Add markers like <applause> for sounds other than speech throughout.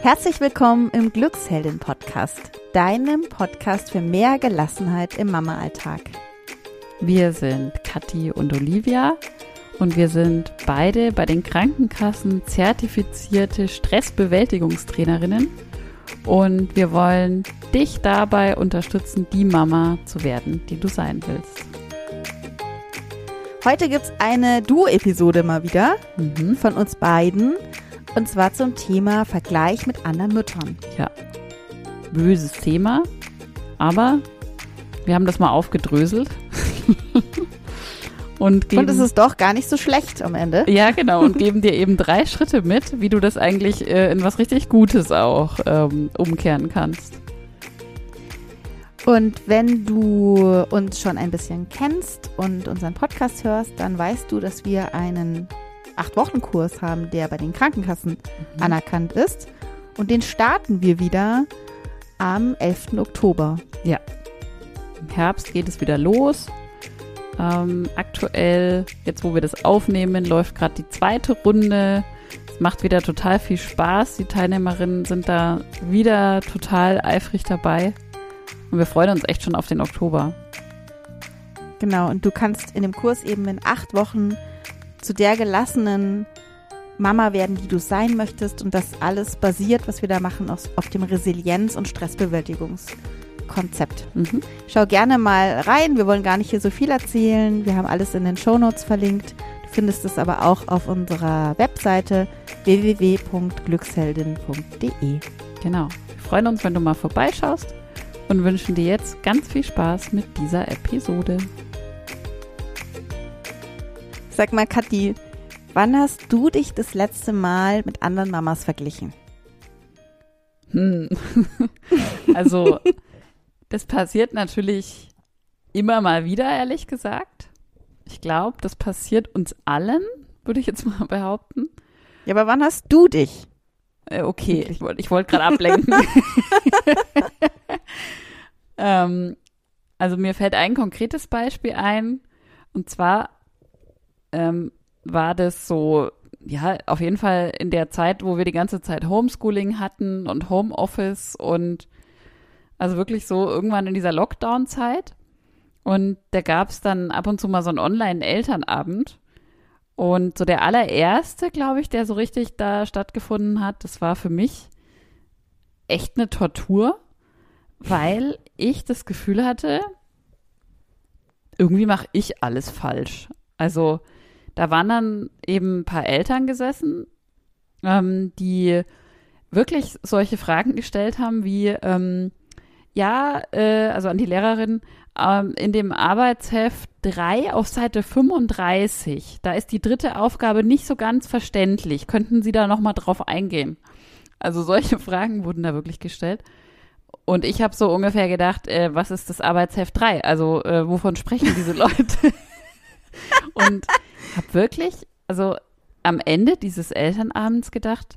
Herzlich willkommen im Glücksheldin Podcast, deinem Podcast für mehr Gelassenheit im Mama-Alltag. Wir sind Kathi und Olivia und wir sind beide bei den Krankenkassen zertifizierte Stressbewältigungstrainerinnen und wir wollen dich dabei unterstützen, die Mama zu werden, die du sein willst. Heute gibt es eine Duo-Episode mal wieder mhm. von uns beiden. Und zwar zum Thema Vergleich mit anderen Müttern. Ja. Böses Thema, aber wir haben das mal aufgedröselt. <laughs> und, geben, und es ist doch gar nicht so schlecht am Ende. Ja, genau. Und geben dir eben drei Schritte mit, wie du das eigentlich äh, in was richtig Gutes auch ähm, umkehren kannst. Und wenn du uns schon ein bisschen kennst und unseren Podcast hörst, dann weißt du, dass wir einen Acht-Wochen-Kurs haben, der bei den Krankenkassen mhm. anerkannt ist. Und den starten wir wieder am 11. Oktober. Ja. Im Herbst geht es wieder los. Ähm, aktuell, jetzt wo wir das aufnehmen, läuft gerade die zweite Runde. Es macht wieder total viel Spaß. Die Teilnehmerinnen sind da wieder total eifrig dabei. Und wir freuen uns echt schon auf den Oktober. Genau, und du kannst in dem Kurs eben in acht Wochen zu der gelassenen Mama werden, die du sein möchtest. Und das alles basiert, was wir da machen, auf, auf dem Resilienz- und Stressbewältigungskonzept. Mhm. Schau gerne mal rein. Wir wollen gar nicht hier so viel erzählen. Wir haben alles in den Shownotes verlinkt. Du findest es aber auch auf unserer Webseite www.glücksheldin.de. Genau. Wir freuen uns, wenn du mal vorbeischaust und wünschen dir jetzt ganz viel Spaß mit dieser Episode. Sag mal, Kathi, wann hast du dich das letzte Mal mit anderen Mamas verglichen? Hm. <laughs> Also, das passiert natürlich immer mal wieder, ehrlich gesagt. Ich glaube, das passiert uns allen, würde ich jetzt mal <laughs> behaupten. Ja, aber wann hast du dich? Äh, okay, ich wollte ich wollt gerade ablenken. <laughs> ähm, also mir fällt ein konkretes Beispiel ein. Und zwar ähm, war das so, ja, auf jeden Fall in der Zeit, wo wir die ganze Zeit Homeschooling hatten und Homeoffice und also wirklich so irgendwann in dieser Lockdown-Zeit. Und da gab es dann ab und zu mal so einen Online-Elternabend. Und so der allererste, glaube ich, der so richtig da stattgefunden hat, das war für mich echt eine Tortur, weil ich das Gefühl hatte, irgendwie mache ich alles falsch. Also da waren dann eben ein paar Eltern gesessen, ähm, die wirklich solche Fragen gestellt haben wie, ähm, ja, äh, also an die Lehrerin, ähm, in dem Arbeitsheft 3 auf Seite 35, da ist die dritte Aufgabe nicht so ganz verständlich. Könnten Sie da nochmal drauf eingehen? Also solche <laughs> Fragen wurden da wirklich gestellt. Und ich habe so ungefähr gedacht, äh, was ist das Arbeitsheft 3? Also äh, wovon sprechen diese <laughs> Leute? Und habe wirklich, also am Ende dieses Elternabends gedacht,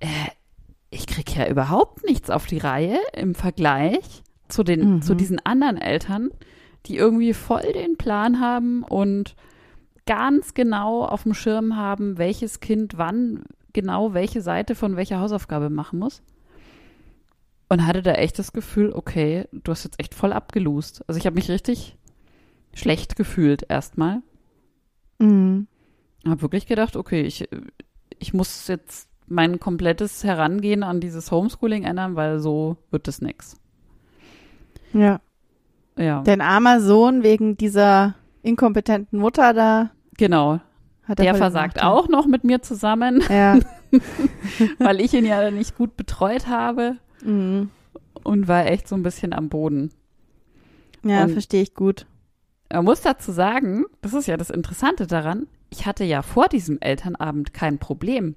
äh, ich kriege ja überhaupt nichts auf die Reihe im Vergleich zu den, mhm. zu diesen anderen Eltern, die irgendwie voll den Plan haben und ganz genau auf dem Schirm haben, welches Kind wann genau welche Seite von welcher Hausaufgabe machen muss. Und hatte da echt das Gefühl, okay, du hast jetzt echt voll abgelust. Also ich habe mich richtig schlecht gefühlt erstmal. Mhm. Habe wirklich gedacht, okay, ich, ich muss jetzt mein komplettes Herangehen an dieses Homeschooling ändern, weil so wird es nix. Ja. Ja. Dein armer Sohn wegen dieser inkompetenten Mutter da. Genau. Der versagt gemacht, auch noch mit mir zusammen. Ja. <laughs> <laughs> weil ich ihn ja nicht gut betreut habe. Mhm. Und war echt so ein bisschen am Boden. Ja, verstehe ich gut. Man muss dazu sagen, das ist ja das Interessante daran, ich hatte ja vor diesem Elternabend kein Problem.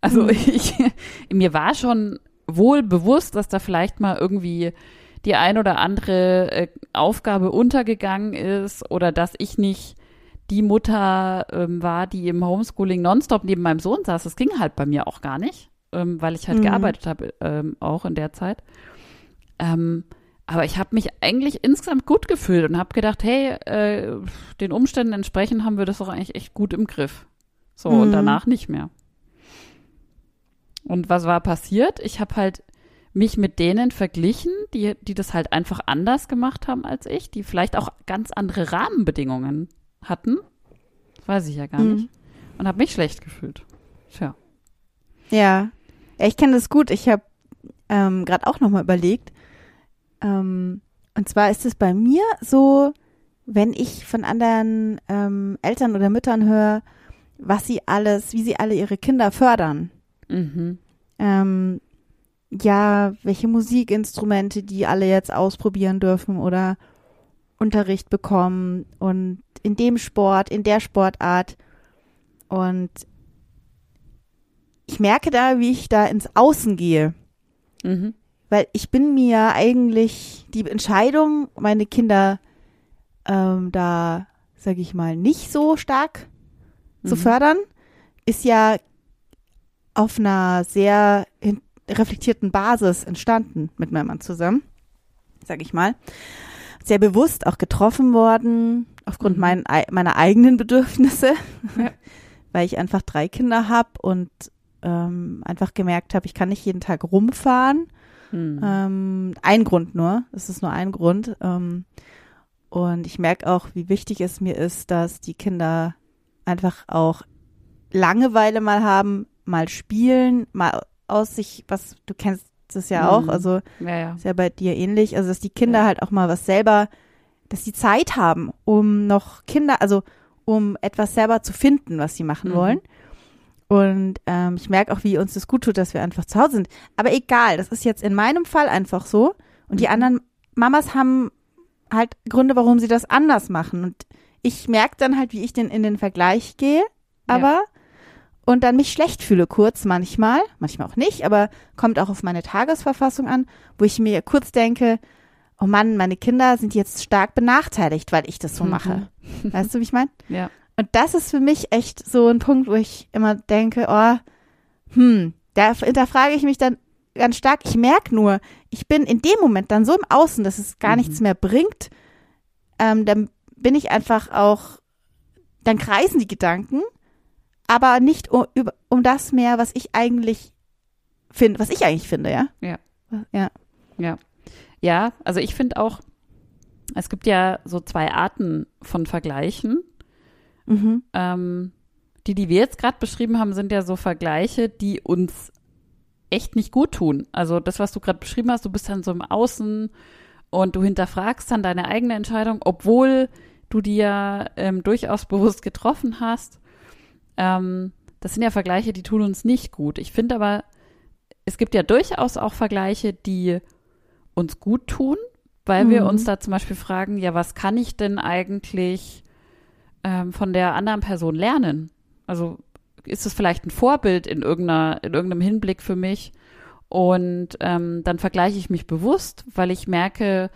Also mhm. <laughs> ich, mir war schon wohl bewusst, dass da vielleicht mal irgendwie die ein oder andere äh, Aufgabe untergegangen ist oder dass ich nicht die Mutter ähm, war, die im Homeschooling nonstop neben meinem Sohn saß. Das ging halt bei mir auch gar nicht, ähm, weil ich halt mhm. gearbeitet habe ähm, auch in der Zeit. Ähm, aber ich habe mich eigentlich insgesamt gut gefühlt und habe gedacht, hey, äh, den Umständen entsprechend haben wir das doch eigentlich echt gut im Griff. So, mhm. und danach nicht mehr. Und was war passiert? Ich habe halt mich mit denen verglichen, die, die das halt einfach anders gemacht haben als ich, die vielleicht auch ganz andere Rahmenbedingungen hatten. Das weiß ich ja gar Mhm. nicht. Und habe mich schlecht gefühlt. Tja. Ja. ich kenne das gut. Ich habe ähm, gerade auch nochmal überlegt. Ähm, und zwar ist es bei mir so, wenn ich von anderen ähm, Eltern oder Müttern höre, was sie alles, wie sie alle ihre Kinder fördern. Mhm. Ähm, ja, welche Musikinstrumente die alle jetzt ausprobieren dürfen oder Unterricht bekommen und in dem Sport, in der Sportart. Und ich merke da, wie ich da ins Außen gehe. Mhm. Weil ich bin mir eigentlich die Entscheidung, meine Kinder ähm, da, sage ich mal, nicht so stark zu Mhm. fördern, ist ja auf einer sehr reflektierten Basis entstanden mit meinem Mann zusammen, sage ich mal. Sehr bewusst auch getroffen worden, aufgrund Mhm. mein, ei- meiner eigenen Bedürfnisse, <laughs> Ja. weil ich einfach drei Kinder habe und ähm, einfach gemerkt habe, ich kann nicht jeden Tag rumfahren. Mhm. Ähm, ein Grund nur, es ist nur ein Grund. Ähm, und ich merke auch, wie wichtig es mir ist, dass die Kinder einfach auch Langeweile mal haben, mal spielen, mal aus sich, was du kennst das ja auch, Mhm. also ja, ja. ist ja bei dir ähnlich, also dass die Kinder Ja. halt auch mal was selber, dass die Zeit haben, um noch Kinder, also um etwas selber zu finden, was sie machen Mhm. wollen. Und ähm, ich merke auch, wie uns das gut tut, dass wir einfach zu Hause sind. Aber egal, das ist jetzt in meinem Fall einfach so. Und die Mhm. anderen Mamas haben halt Gründe, warum sie das anders machen. Und ich merke dann halt, wie ich den in den Vergleich gehe, aber und dann mich schlecht fühle kurz manchmal, manchmal auch nicht, aber kommt auch auf meine Tagesverfassung an, wo ich mir kurz denke, oh Mann, meine Kinder sind jetzt stark benachteiligt, weil ich das so Mhm. mache. Weißt du, wie ich meine? Ja. Und das ist für mich echt so ein Punkt, wo ich immer denke, oh, hm, da hinterfrage ich mich dann ganz stark. Ich merke nur, ich bin in dem Moment dann so im Außen, dass es gar Mhm. nichts mehr bringt. Ähm, dann bin ich einfach auch, dann kreisen die Gedanken, aber nicht um, um das mehr, was ich eigentlich finde, was ich eigentlich finde, ja? Ja. Ja. Ja. Ja, also ich finde auch, es gibt ja so zwei Arten von Vergleichen. Mhm. Ähm, die, die wir jetzt gerade beschrieben haben, sind ja so Vergleiche, die uns echt nicht gut tun. Also das, was du gerade beschrieben hast, du bist dann so im Außen und du hinterfragst dann deine eigene Entscheidung, obwohl du die ja ähm, durchaus bewusst getroffen hast. Ähm, das sind ja Vergleiche, die tun uns nicht gut. Ich finde aber, es gibt ja durchaus auch Vergleiche, die uns gut tun, weil wir Mhm. uns da zum Beispiel fragen, ja, was kann ich denn eigentlich ähm, von der anderen Person lernen? Also ist es vielleicht ein Vorbild in, irgendeiner, in irgendeinem Hinblick für mich? Und ähm, dann vergleiche ich mich bewusst, weil ich merke,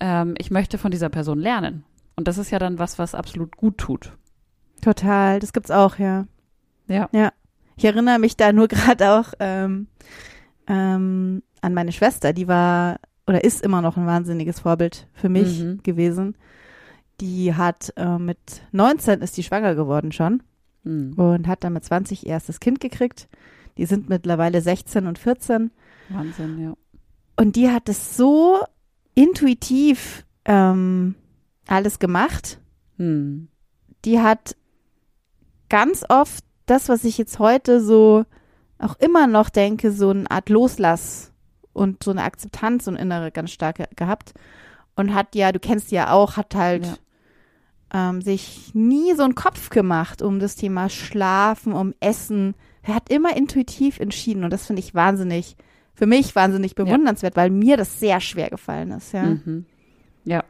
ähm, ich möchte von dieser Person lernen. Und das ist ja dann was, was absolut gut tut. Total, das gibt's auch, ja. Ja. Ja. Ich erinnere mich da nur <laughs> gerade auch ähm, ähm, an meine Schwester, die war oder ist immer noch ein wahnsinniges Vorbild für mich Mhm. gewesen. Die hat äh, mit 19 ist die schwanger geworden schon Hm. und hat dann mit 20 ihr erstes Kind gekriegt. Die sind mittlerweile 16 und 14 Wahnsinn, ja. und die hat es so intuitiv ähm, alles gemacht. Hm. die hat ganz oft das, was ich jetzt heute so auch immer noch denke, so eine Art Loslass und so eine Akzeptanz und innere ganz stark ge- gehabt. Und hat ja, du kennst die ja auch, hat halt ähm, sich nie so einen Kopf gemacht um das Thema Schlafen, um Essen. Er hat immer intuitiv entschieden und das finde ich wahnsinnig, für mich wahnsinnig bewundernswert, weil mir das sehr schwer gefallen ist, ja. Mhm. Ja.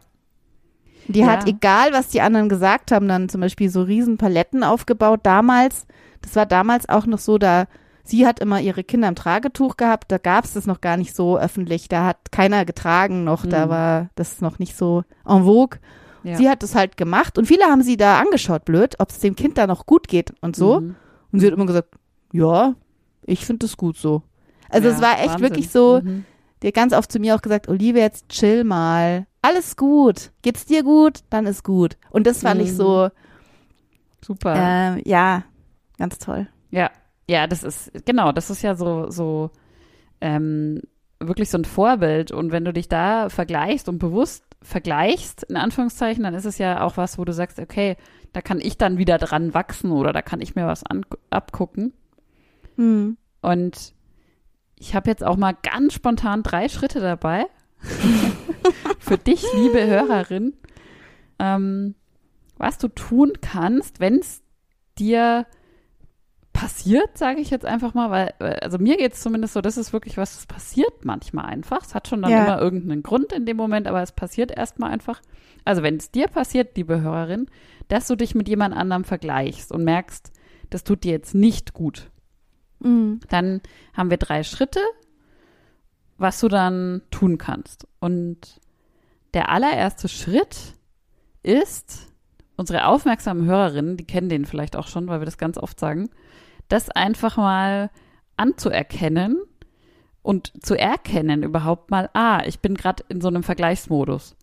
Die Ja. hat, egal was die anderen gesagt haben, dann zum Beispiel so riesen Paletten aufgebaut. Damals, das war damals auch noch so, da sie hat immer ihre Kinder im Tragetuch gehabt, da gab es das noch gar nicht so öffentlich, da hat keiner getragen noch, da Mhm. war das noch nicht so en vogue. Ja. Sie hat das halt gemacht und viele haben sie da angeschaut, blöd, ob es dem Kind da noch gut geht und so. Mhm. Und sie hat immer gesagt, ja, ich finde das gut so. Also Ja, es war echt Wahnsinn. wirklich so, Mhm. die hat ganz oft zu mir auch gesagt, Olivia, jetzt chill mal. Alles gut. Geht's dir gut? Dann ist gut. Und das fand ich Mhm. so, Super. ähm, ja, ganz toll. Ja, Ja, das ist, genau, das ist ja so, so, ähm, wirklich so ein Vorbild. Und wenn du dich da vergleichst und bewusst vergleichst, in Anführungszeichen, dann ist es ja auch was, wo du sagst, okay, da kann ich dann wieder dran wachsen oder da kann ich mir was abgucken. Mhm. Und ich habe jetzt auch mal ganz spontan drei Schritte dabei. <laughs> Für dich, liebe Hörerin, ähm, was du tun kannst, wenn es dir passiert, sage ich jetzt einfach mal, weil, also mir geht es zumindest so, das ist wirklich was, das passiert manchmal einfach. Es hat schon dann Ja. immer irgendeinen Grund in dem Moment, aber es passiert erstmal einfach. Also wenn es dir passiert, liebe Hörerin, dass du dich mit jemand anderem vergleichst und merkst, das tut dir jetzt nicht gut, Mhm. dann haben wir drei Schritte, was du dann tun kannst. Und der allererste Schritt ist, unsere aufmerksamen Hörerinnen, die kennen den vielleicht auch schon, weil wir das ganz oft sagen, das einfach mal anzuerkennen und zu erkennen überhaupt mal, ah, ich bin gerade in so einem Vergleichsmodus.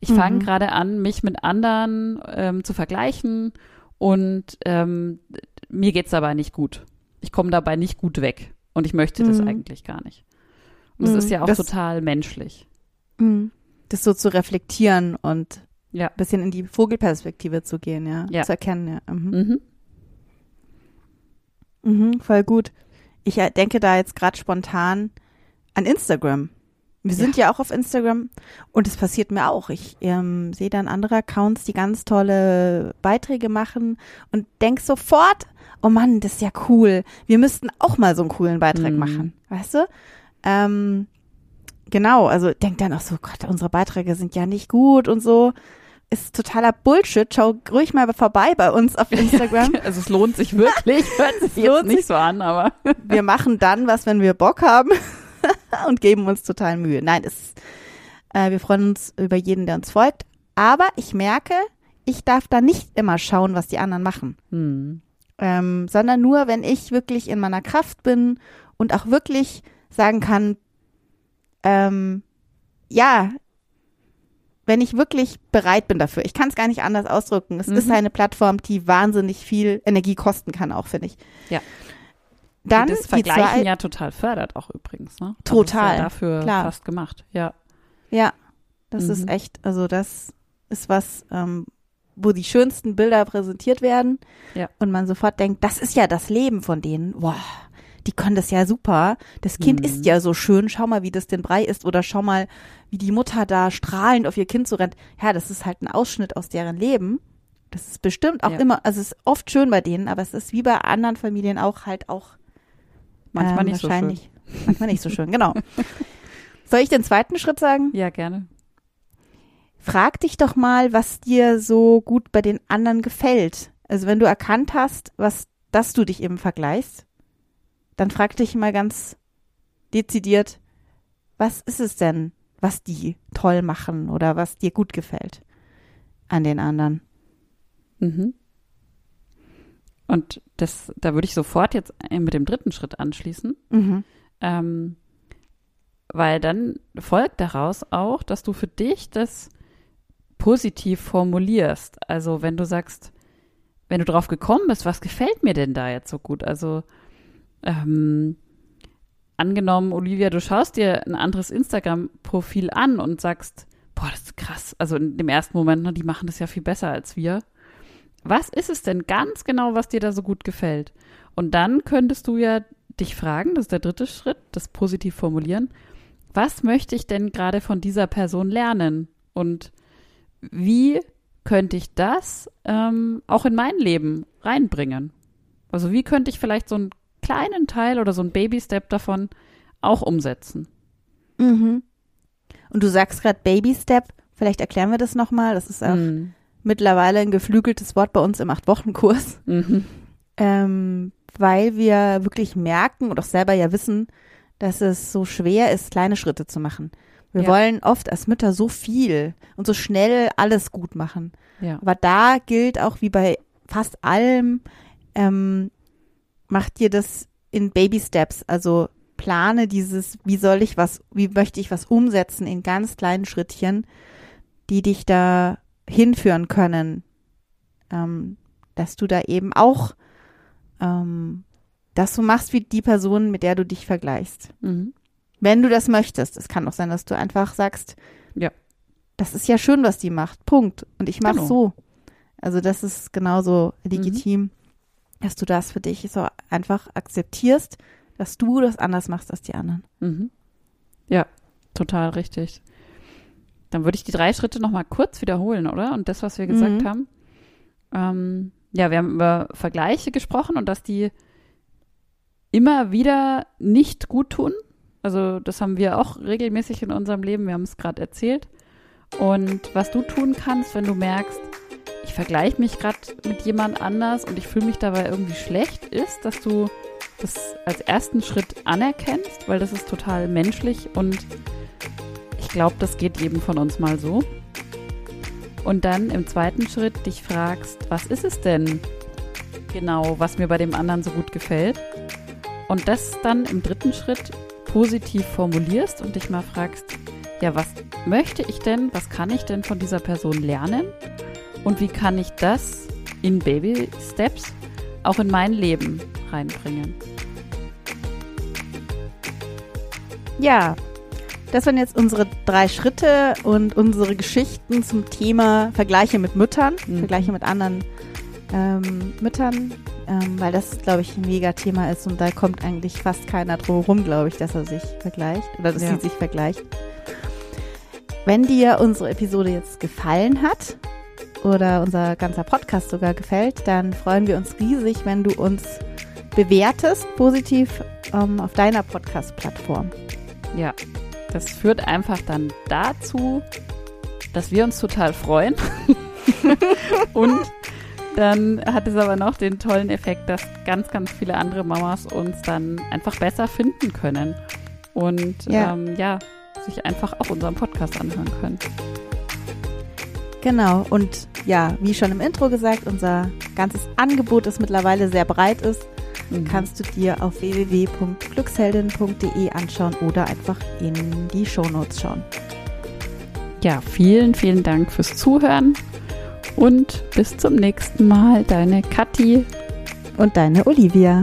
Ich fange Mhm. gerade an, mich mit anderen ähm, zu vergleichen und ähm, mir geht's dabei nicht gut. Ich komme dabei nicht gut weg und ich möchte das Mhm. eigentlich gar nicht. Und das Mhm. ist ja auch Das- total menschlich. Mhm. Das so zu reflektieren und Ja. ein bisschen in die Vogelperspektive zu gehen, ja. Ja. Zu erkennen, ja. Mhm. Mhm. Voll gut. Ich äh, denke da jetzt gerade spontan an Instagram. Wir sind ja. auch auf Instagram und es passiert mir auch. Ich ähm, sehe dann andere Accounts, die ganz tolle Beiträge machen und denk sofort, oh Mann, das ist ja cool. Wir müssten auch mal so einen coolen Beitrag Mhm. machen, weißt du? Ähm, genau, also denk dann auch so, Gott, unsere Beiträge sind ja nicht gut und so. Ist totaler Bullshit. Schau ruhig mal vorbei bei uns auf <laughs> Instagram. Also es lohnt sich wirklich. <laughs> Hört sich jetzt nicht so an, aber <laughs> wir machen dann was, wenn wir Bock haben und geben uns total Mühe. Nein, es, äh, wir freuen uns über jeden, der uns folgt. Aber ich merke, ich darf da nicht immer schauen, was die anderen machen, hm. ähm, sondern nur, wenn ich wirklich in meiner Kraft bin und auch wirklich sagen kann, ähm, ja, wenn ich wirklich bereit bin dafür. Ich kann es gar nicht anders ausdrücken. Es Mhm. ist eine Plattform, die wahnsinnig viel Energie kosten kann, auch finde ich. Ja. Dann die das die Vergleichen zwei, ja total fördert auch übrigens. Ne? Also Total, ja dafür klar. fast gemacht. Ja. Ja, das Mhm. ist echt, also das ist was, ähm, wo die schönsten Bilder präsentiert werden Ja. und man sofort denkt, das ist ja das Leben von denen. Wow, die können das ja super. Das Kind Mhm. ist ja so schön. Schau mal, wie das den Brei ist oder schau mal, wie die Mutter da strahlend auf ihr Kind so rennt. Ja, das ist halt ein Ausschnitt aus deren Leben. Das ist bestimmt auch Ja. immer, also es ist oft schön bei denen, aber es ist wie bei anderen Familien auch halt auch Manchmal ähm, nicht so schön. wahrscheinlich. Manchmal nicht so schön, genau. Soll ich den zweiten Schritt sagen? Ja, gerne. Frag dich doch mal, was dir so gut bei den anderen gefällt. Also wenn du erkannt hast, was, dass du dich eben vergleichst, dann frag dich mal ganz dezidiert, was ist es denn, was die toll machen oder was dir gut gefällt an den anderen? Mhm. Und das, da würde ich sofort jetzt mit dem dritten Schritt anschließen. Mhm. Ähm, weil dann folgt daraus auch, dass du für dich das positiv formulierst. Also wenn du sagst, wenn du drauf gekommen bist, was gefällt mir denn da jetzt so gut? Also ähm, angenommen, Olivia, du schaust dir ein anderes Instagram-Profil an und sagst, boah, das ist krass. Also in dem ersten Moment, ne, die machen das ja viel besser als wir. Was ist es denn ganz genau, was dir da so gut gefällt? Und dann könntest du ja dich fragen, das ist der dritte Schritt, das positiv formulieren. Was möchte ich denn gerade von dieser Person lernen? Und wie könnte ich das ähm, auch in mein Leben reinbringen? Also wie könnte ich vielleicht so einen kleinen Teil oder so einen Baby-Step davon auch umsetzen? Mhm. Und du sagst gerade Baby Step, vielleicht erklären wir das nochmal. Das ist auch Mhm. mittlerweile ein geflügeltes Wort bei uns im Acht-Wochen-Kurs. Mhm. ähm, weil wir wirklich merken und auch selber ja wissen, dass es so schwer ist, kleine Schritte zu machen. Wir Ja. wollen oft als Mütter so viel und so schnell alles gut machen. Ja. Aber da gilt auch wie bei fast allem, ähm, mach dir das in Baby Steps. Also plane dieses, wie soll ich was, wie möchte ich was umsetzen in ganz kleinen Schrittchen, die dich da hinführen können, ähm, dass du da eben auch ähm, dass du machst wie die Person, mit der du dich vergleichst. Mhm. Wenn du das möchtest. Es kann auch sein, dass du einfach sagst, Ja. das ist ja schön, was die macht. Punkt. Und ich mache Genau. so. Also das ist genauso legitim, dass du das für dich so einfach akzeptierst, dass du das anders machst als die anderen. Mhm. Ja, total richtig. Dann würde ich die drei Schritte nochmal kurz wiederholen, oder? Und das, was wir gesagt Mhm. haben. Ähm, ja, wir haben über Vergleiche gesprochen und dass die immer wieder nicht gut tun. Also das haben wir auch regelmäßig in unserem Leben. Wir haben es gerade erzählt. Und was du tun kannst, wenn du merkst, ich vergleiche mich gerade mit jemand anders und ich fühle mich dabei irgendwie schlecht, ist, dass du das als ersten Schritt anerkennst, weil das ist total menschlich und ich glaube, das geht jedem von uns mal so. Und dann im zweiten Schritt dich fragst, was ist es denn genau, was mir bei dem anderen so gut gefällt? Und das dann im dritten Schritt positiv formulierst und dich mal fragst, ja, was möchte ich denn, was kann ich denn von dieser Person lernen? Und wie kann ich das in Baby Steps auch in mein Leben reinbringen? Ja, das waren jetzt unsere drei Schritte und unsere Geschichten zum Thema Vergleiche mit Müttern, Mhm. Vergleiche mit anderen ähm, Müttern, ähm, weil das, glaube ich, ein mega Thema ist und da kommt eigentlich fast keiner drum herum, glaube ich, dass er sich vergleicht oder dass Ja. sie sich vergleicht. Wenn dir unsere Episode jetzt gefallen hat oder unser ganzer Podcast sogar gefällt, dann freuen wir uns riesig, wenn du uns bewertest, positiv ähm, auf deiner Podcast-Plattform. Ja, das führt einfach dann dazu, dass wir uns total freuen. <laughs> Und dann hat es aber noch den tollen Effekt, dass ganz, ganz viele andere Mamas uns dann einfach besser finden können. Und Ja. Ähm, ja sich einfach auch unseren Podcast anhören können. Genau, und ja, wie schon im Intro gesagt, unser ganzes Angebot, das mittlerweile sehr breit ist, Mhm. kannst du dir auf www.glücksheldin.de anschauen oder einfach in die Shownotes schauen. Ja, vielen, vielen Dank fürs Zuhören und bis zum nächsten Mal. Deine Kathi. Und deine Olivia.